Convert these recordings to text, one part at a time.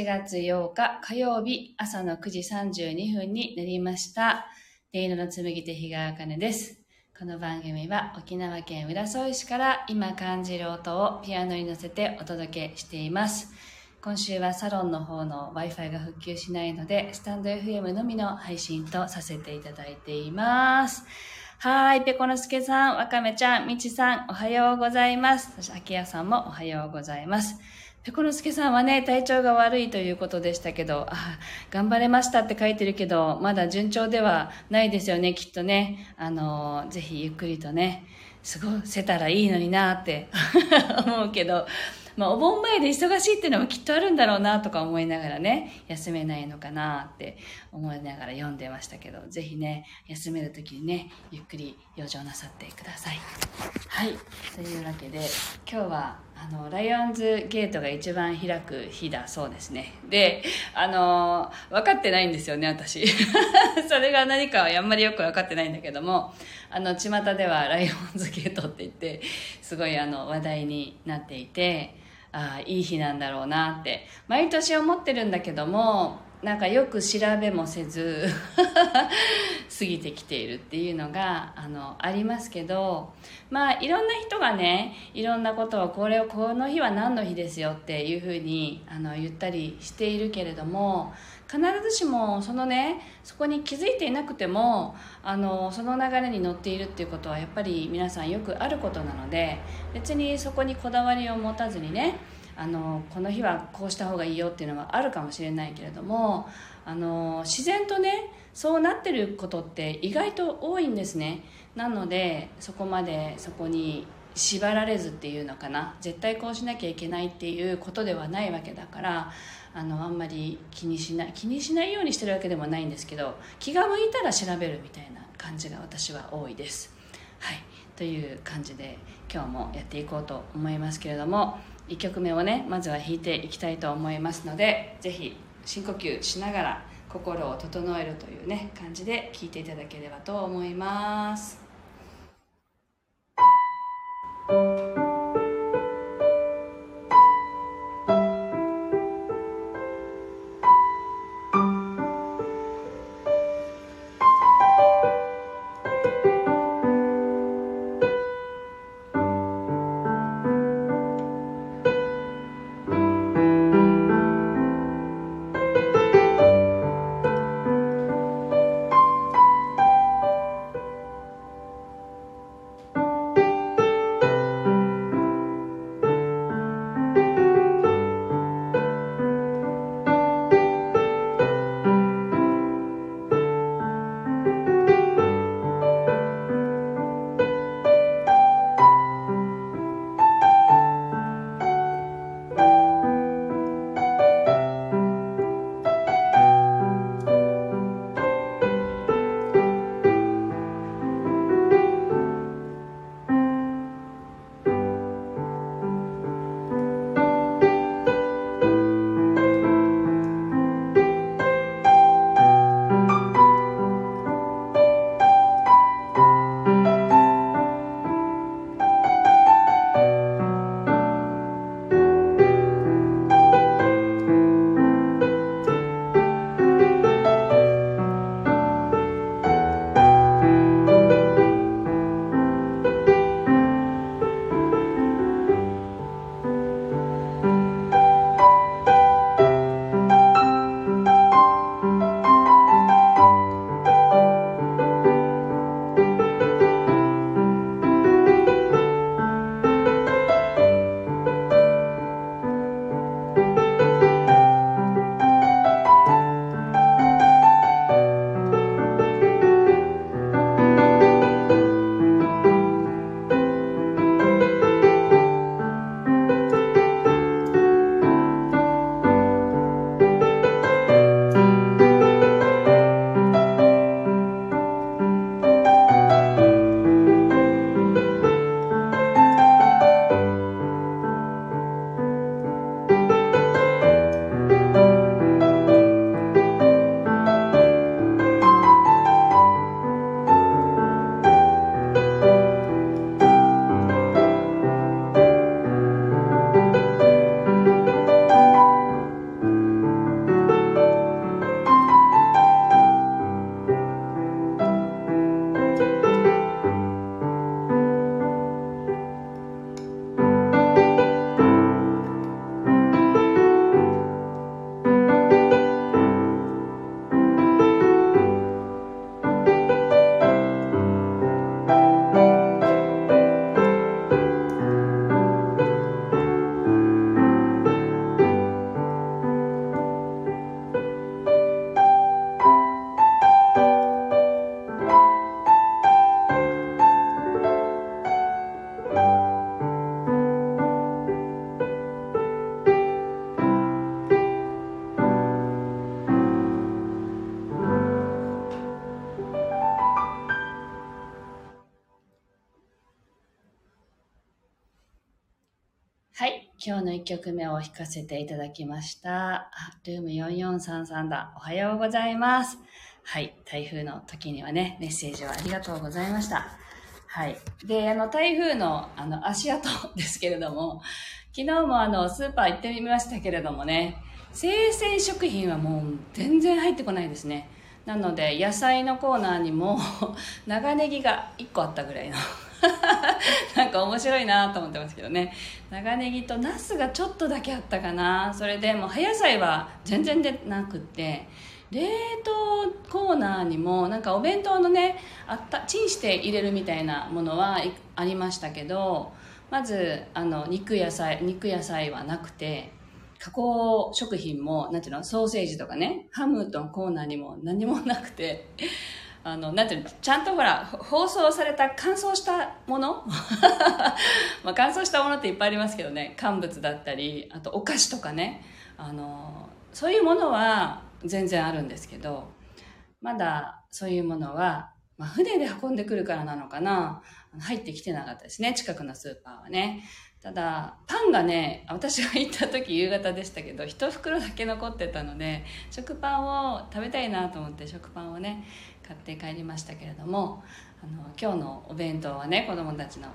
ございます。8月8日火曜日朝の9時32分になりました。音色の紡手日川茜です。この番組は沖縄県浦添市から今感じる音をピアノに乗せてお届けしています。今週はサロンの方の Wi-Fi が復旧しないので、スタンド FM のみの配信とさせていただいています。はい、ペコのすけさん、わかめちゃん、みちさん、おはようございます。そして、あきやさんもおはようございます。ペコのすけさんはね、体調が悪いということでしたけど、あ、頑張れましたって書いてるけど、まだ順調ではないですよね、きっとね。あの、ぜひゆっくりとね、過ごせたらいいのになって 思うけど、まあ、お盆前で忙しいっていうのもきっとあるんだろうなとか思いながらね、休めないのかなって思いながら読んでましたけど、ぜひね、休める時にね、ゆっくり養生なさってください。はい。というわけで、今日は、あの、ライオンズゲートが一番開く日だそうですね。で、あの、分かってないんですよね、私。それが何かはあんまりよく分かってないんだけども、あの、巷ではライオンズゲートって言って、すごいあの、話題になっていて、ああ、いい日なんだろうなって、毎年思ってるんだけども、なんかよく調べもせず 過ぎてきているっていうのがあのありますけどまあいろんな人がねいろんなことをこれをこの日は何の日ですよっていうふうにあの言ったりしているけれども必ずしもそのねそこに気づいていなくてもあのその流れに乗っているっていうことはやっぱり皆さんよくあることなので別にそこにこだわりを持たずにねあのこの日はこうした方がいいよっていうのはあるかもしれないけれどもあの自然とねそうなってることって意外と多いんですね。なのでそこまでそこに縛られずっていうのかな。絶対こうしなきゃいけないっていうことではないわけだからあのあんまり気にしない気にしないようにしてるわけでもないんですけど気が向いたら調べるみたいな感じが私は多いです。はい。という感じで今日もやっていこうと思いますけれども1曲目をねまずは弾いていきたいと思いますので是非深呼吸しながら心を整えるというね感じで聴いていただければと思います。今日の1曲目を弾かせていただきました。ルーム4433だ。おはようございます。はい。台風の時にはね、メッセージをありがとうございました。はい。で、あの、台風の、あの、足跡ですけれども、昨日もあの、スーパー行ってみましたけれどもね、生鮮食品はもう全然入ってこないですね。なので、野菜のコーナーにも 長ネギが1個あったぐらいのなんか面白いなと思ってますけどね。長ネギとナスがちょっとだけあったかな。それでもう葉野菜は全然出なくって、冷凍コーナーにもなんかお弁当のねあったチンして入れるみたいなものはありましたけどまずあの肉野菜肉野菜はなくて加工食品もなんていうのソーセージとかねハムとコーナーにも何もなくてあのなんていうちゃんとほら包装された乾燥したもの？まあ乾燥したものっていっぱいありますけどね。乾物だったりあとお菓子とかね。あのそういうものは全然あるんですけど、まだそういうものは、まあ、船で運んでくるからなのかな、入ってきてなかったですね、近くのスーパーはね。ただ、パンがね、私が行った時夕方でしたけど、一袋だけ残ってたので、食パンを食べたいなと思って食パンをね、買って帰りましたけれども、あの、今日のお弁当はね、子供たちの、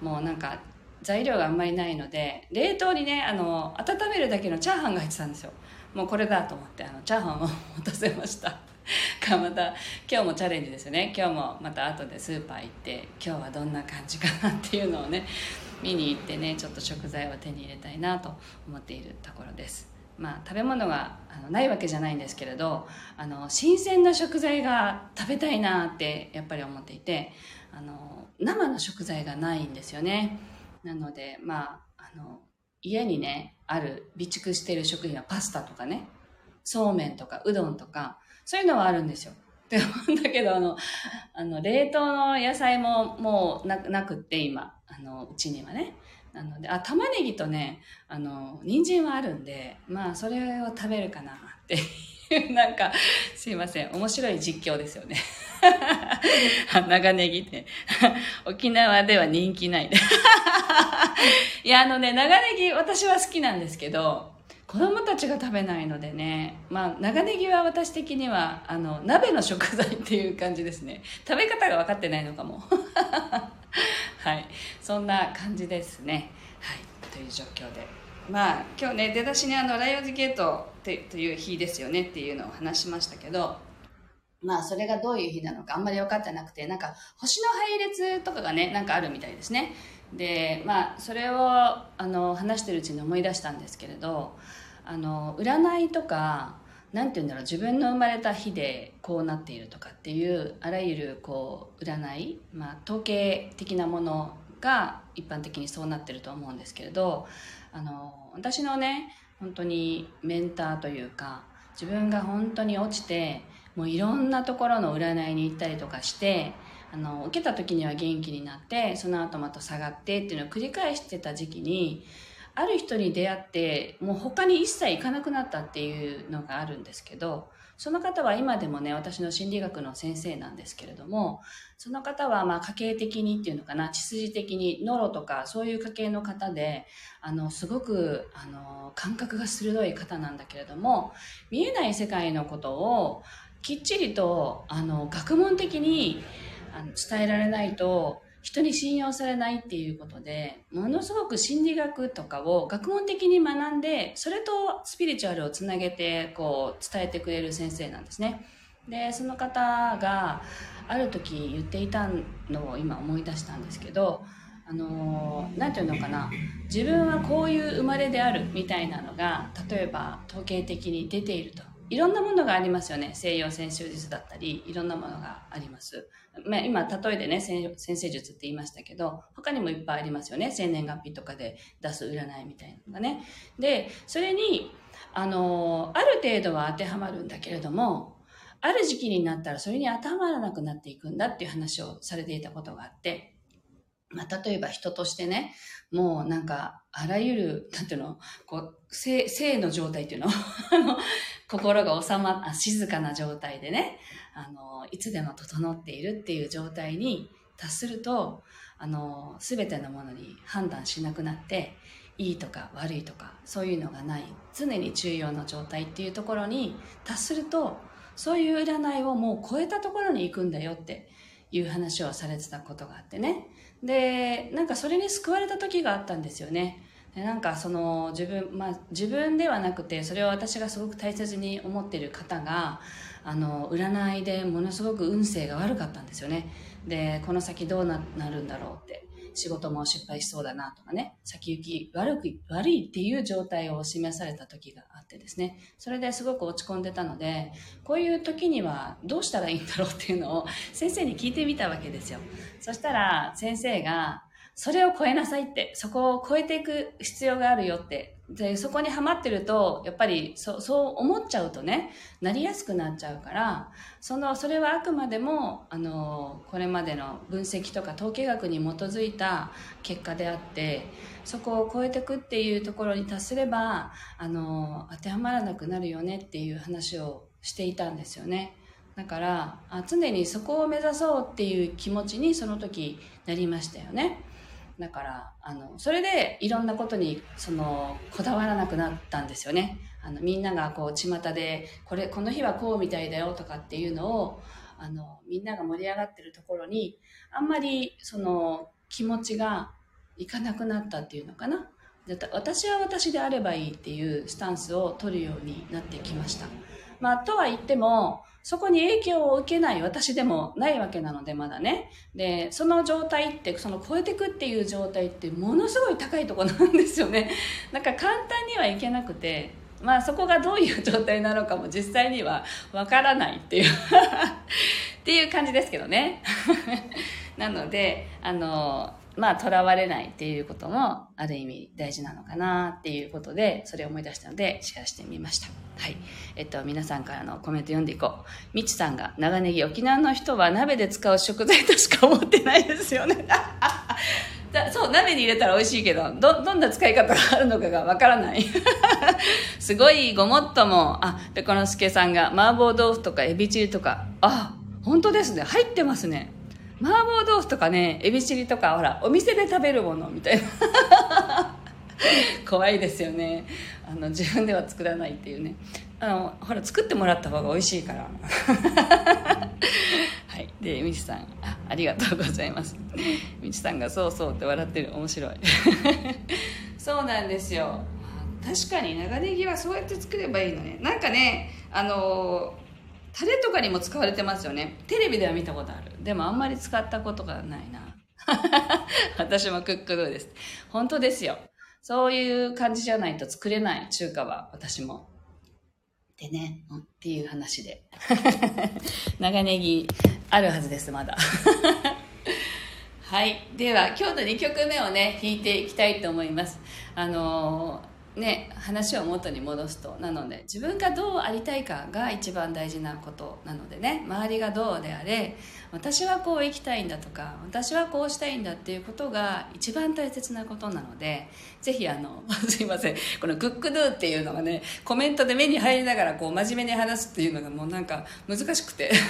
もうなんか、材料があんまりないので、冷凍にね、あの、温めるだけのチャーハンが入ってたんですよ。もうこれだと思ってあのチャーハンを持たせました かまた今日もチャレンジですよね今日もまた後でスーパー行って今日はどんな感じかなっていうのをね見に行ってねちょっと食材を手に入れたいなと思っているところです。まあ食べ物があのないわけじゃないんですけれどあの新鮮な食材が食べたいなってやっぱり思っていてあの生の食材がないんですよね。なのでまああの家にね、ある備蓄している食品はパスタとかね、そうめんとかうどんとか、そういうのはあるんですよ。でだけど、あの、あの、冷凍の野菜ももうななくって今、あの、うちにはね。なので、あ、玉ねぎとね、あの、人参はあるんで、まあ、それを食べるかなっていう、なんか、すいません、面白い実況ですよね。長ネギって。沖縄では人気ない。いや、あのね、長ネギ私は好きなんですけど、子供たちが食べないのでね、まあ、長ネギは私的には、あの、鍋の食材っていう感じですね。食べ方が分かってないのかも。はい。そんな感じですね。はい。という状況で。まあ、今日ね、出だしにあの、ライオンズゲートってという日ですよねっていうのを話しましたけど、まあ、それがどういう日なのかあんまり分かってなくて、なんか、星の配列とかがね、なんかあるみたいですね。で、まあ、それを、あの、話してるうちに思い出したんですけれど、あの、占いとか、なんて言うんだろう、自分の生まれた日でこうなっているとかっていう、あらゆる、こう、占い、まあ、統計的なものが一般的にそうなってると思うんですけれど、あの、私のね、本当にメンターというか、自分が本当に落ちて、もういろんなところの占いに行ったりとかしてあの受けた時には元気になってその後また下がってっていうのを繰り返してた時期にある人に出会ってもう他に一切行かなくなったっていうのがあるんですけどその方は今でもね私の心理学の先生なんですけれどもその方はまあ家系的にっていうのかな血筋的にノロとかそういう家系の方であのすごくあの感覚が鋭い方なんだけれども見えない世界のことをきっちりとあの学問的に伝えられないと人に信用されないっていうことでものすごく心理学とかを学問的に学んでそれとスピリチュアルをつなげてこう伝えてくれる先生なんですね。でその方がある時言っていたのを今思い出したんですけどあの何て言うのかな自分はこういう生まれであるみたいなのが例えば統計的に出ていると。いろんなものがありますよね。西洋占星術だったり、いろんなものがあります。まあ、今、例えでね、占星術って言いましたけど、他にもいっぱいありますよね。生年月日とかで出す占いみたいなのがね。で、それに、あの、ある程度は当てはまるんだけれども、ある時期になったらそれに当てはまらなくなっていくんだっていう話をされていたことがあって、まあ、例えば人としてね、もうなんか、あらゆる、なんていうの、こう、性、性の状態っていうの あの、心が収まっ、静かな状態でね、あの、いつでも整っているっていう状態に達すると、あの、すべてのものに判断しなくなって、いいとか悪いとかそういうのがない常に重要な状態っていうところに達するとそういう占いをもう超えたところに行くんだよっていう話をされてたことがあってね。でなんかそれに救われた時があったんですよね。なんかその自分、まあ、自分ではなくてそれを私がすごく大切に思っている方があの占いでものすごく運勢が悪かったんですよね。でこの先どうなるんだろうって仕事も失敗しそうだなとかね先行き悪く悪いっていう状態を示された時がてですね。それですごく落ち込んでたのでこういう時にはどうしたらいいんだろうっていうのを先生に聞いてみたわけですよ。そしたら先生がそれを超えなさいって、そこを超えていく必要があるよって。で、そこにはまってると、やっぱりそそう思っちゃうとね、なりやすくなっちゃうから、その、それはあくまでも、あの、これまでの分析とか統計学に基づいた結果であって、そこを超えていくっていうところに達すれば、あの、当てはまらなくなるよねっていう話をしていたんですよね。だからあ常にそこを目指そうっていう気持ちにその時なりましたよね。だからあのそれでいろんなことにそのこだわらなくなったんですよねあのみんながこう巷でこれこの日はこうみたいだよとかっていうのをあのみんなが盛り上がってるところにあんまりその気持ちがいかなくなったっていうのかな私は私であればいいっていうスタンスを取るようになってきました。まあ、とは言ってもそこに影響を受けない私でもないわけなので、まだね。で、その状態って、その超えていくっていう状態ってものすごい高いとこなんですよね。なんか簡単にはいけなくて、まあそこがどういう状態なのかも実際にはわからないっていう っていう感じですけどね。なので、あの、まあ、囚われないっていうことも、ある意味大事なのかなっていうことで、それを思い出したので、シェアしてみました。はい。えっと、皆さんからのコメント読んでいこう。みちさんが、長ネギ、沖縄の人は鍋で使う食材としか思ってないですよね。そう、鍋に入れたら美味しいけど、ど、どんな使い方があるのかがわからない。すごいごもっとも、あ、ペコのすけさんが、麻婆豆腐とかエビチリとか、あ、本当ですね。入ってますね。麻婆豆腐とかねエビチリとかほらお店で食べるものみたいな。怖いですよね。あの自分では作らないっていうね。あのほら作ってもらった方が美味しいから。はい。でみちさん。あありがとうございます。みちさんがそうそうって笑ってる。面白い。そうなんですよ。確かに長ネギはそうやって作ればいいのね。なんかねあのタレとかにも使われてますよね。テレビでは見たことある。でもあんまり使ったことがないな。私もクックドゥです。本当ですよ。そういう感じじゃないと作れない中華は私も。でね、っていう話で。長ネギあるはずですまだ。はい。では今日の2曲目をね弾いていきたいと思います。あのーね、話を元に戻すと。なので自分がどうありたいかが一番大事なことなのでね。周りがどうであれ私はこう生きたいんだとか私はこうしたいんだっていうことが一番大切なことなのでぜひあの すいません。この「クックドゥ」っていうのがねコメントで目に入りながらこう真面目に話すっていうのがもうなんか難しくて。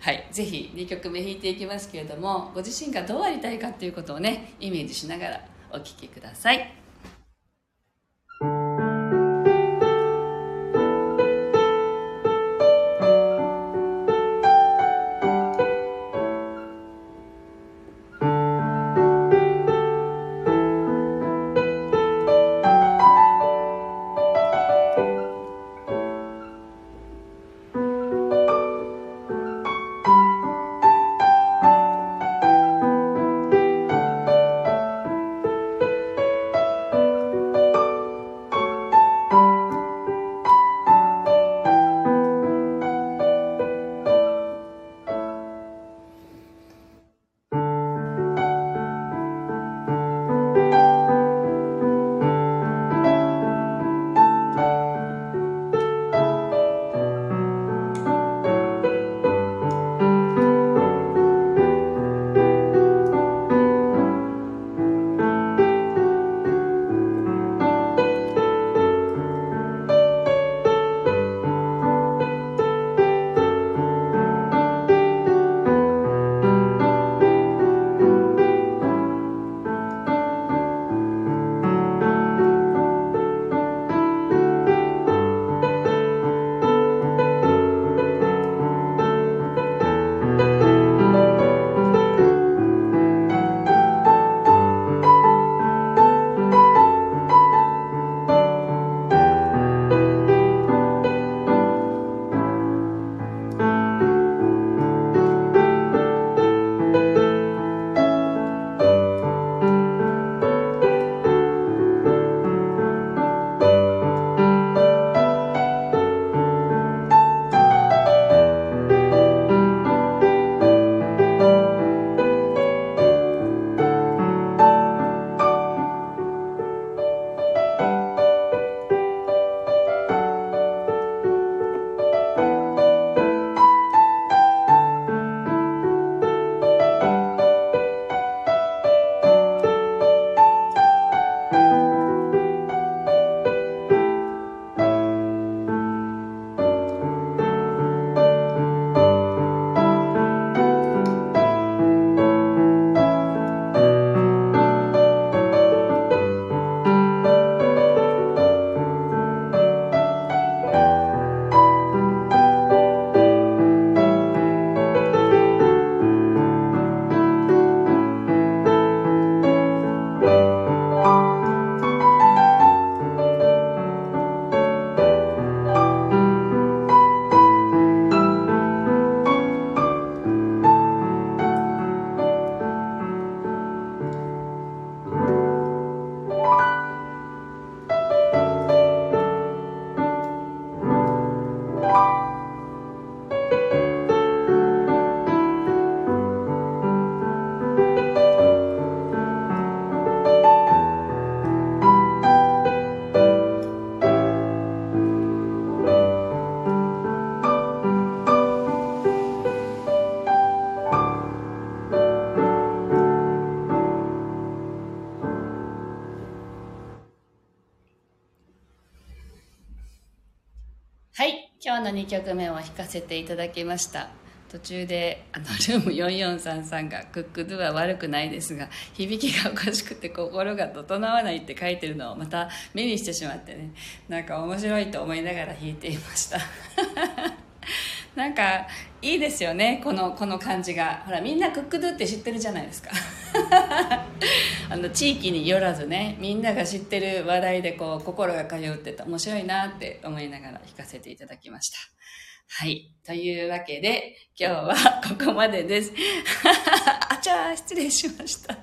はい、ぜひ2曲目弾いていきますけれどもご自身がどうありたいかっていうことをねイメージしながらお聴きください。2曲目を弾かせていただきました。途中で、あの、ルーム4433が、クックドゥは悪くないですが、響きがおかしくて心が整わないって書いてるのをまた目にしてしまってね、なんか面白いと思いながら弾いていました。なんか、いいですよね、この、この感じが。ほら、みんなクックドゥって知ってるじゃないですか。あの地域によらずねみんなが知ってる話題でこう心が通うって面白いなって思いながら弾かせていただきました。はい。というわけで今日は ここまでです。あちゃー失礼しました。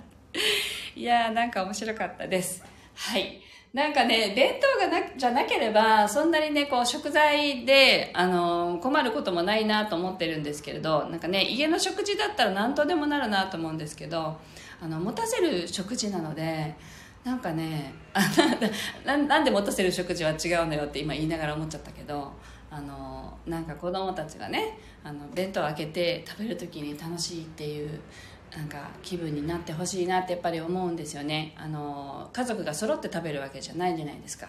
いやーなんか面白かったです。はい。なんかね、弁当がな、じゃなければ、そんなにね、こう、食材で、あの、困ることもないなと思ってるんですけれど、なんかね、家の食事だったら何とでもなるなと思うんですけど、あの、持たせる食事なので、なんかね、あ ななんで持たせる食事は違うのよって今言いながら思っちゃったけど、あの、なんか子供たちがね、あの、弁当を開けて食べる時に楽しいっていう、なんか気分になってほしいなってやっぱり思うんですよね。あの家族が揃って食べるわけじゃないじゃないですか。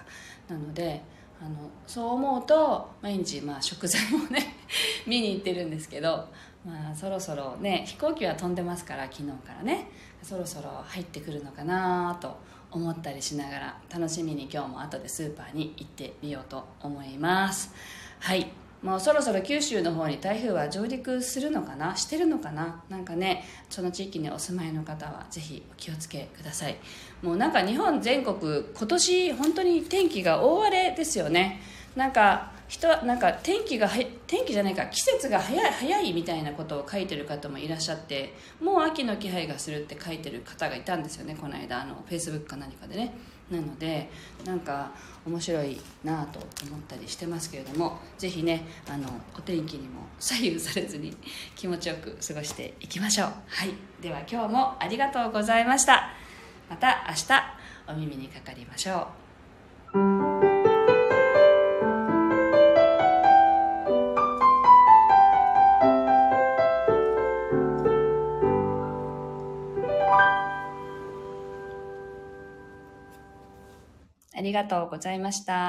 なのであのそう思うと毎日まあ食材もね 見に行ってるんですけど、まあ、そろそろね飛行機は飛んでますから昨日からね。そろそろ入ってくるのかなと思ったりしながら楽しみに今日も後でスーパーに行ってみようと思います。はい。もうそろそろ九州の方に台風は上陸するのかな？してるのかな？なんかねその地域にお住まいの方はぜひお気をつけください。もうなんか日本全国今年本当に天気が大荒れですよね。なんか人なんか天気が天気じゃないか季節が早い早いみたいなことを書いてる方もいらっしゃってもう秋の気配がするって書いてる方がいたんですよねこの間あのフェイスブックか何かでね。なのでなんか面白いなと思ったりしてますけれども是非ねあのお天気にも 左右されずに 気持ちよく過ごしていきましょう。はい。では今日もありがとうございました。また明日お耳にかかりましょう。ありがとうございました。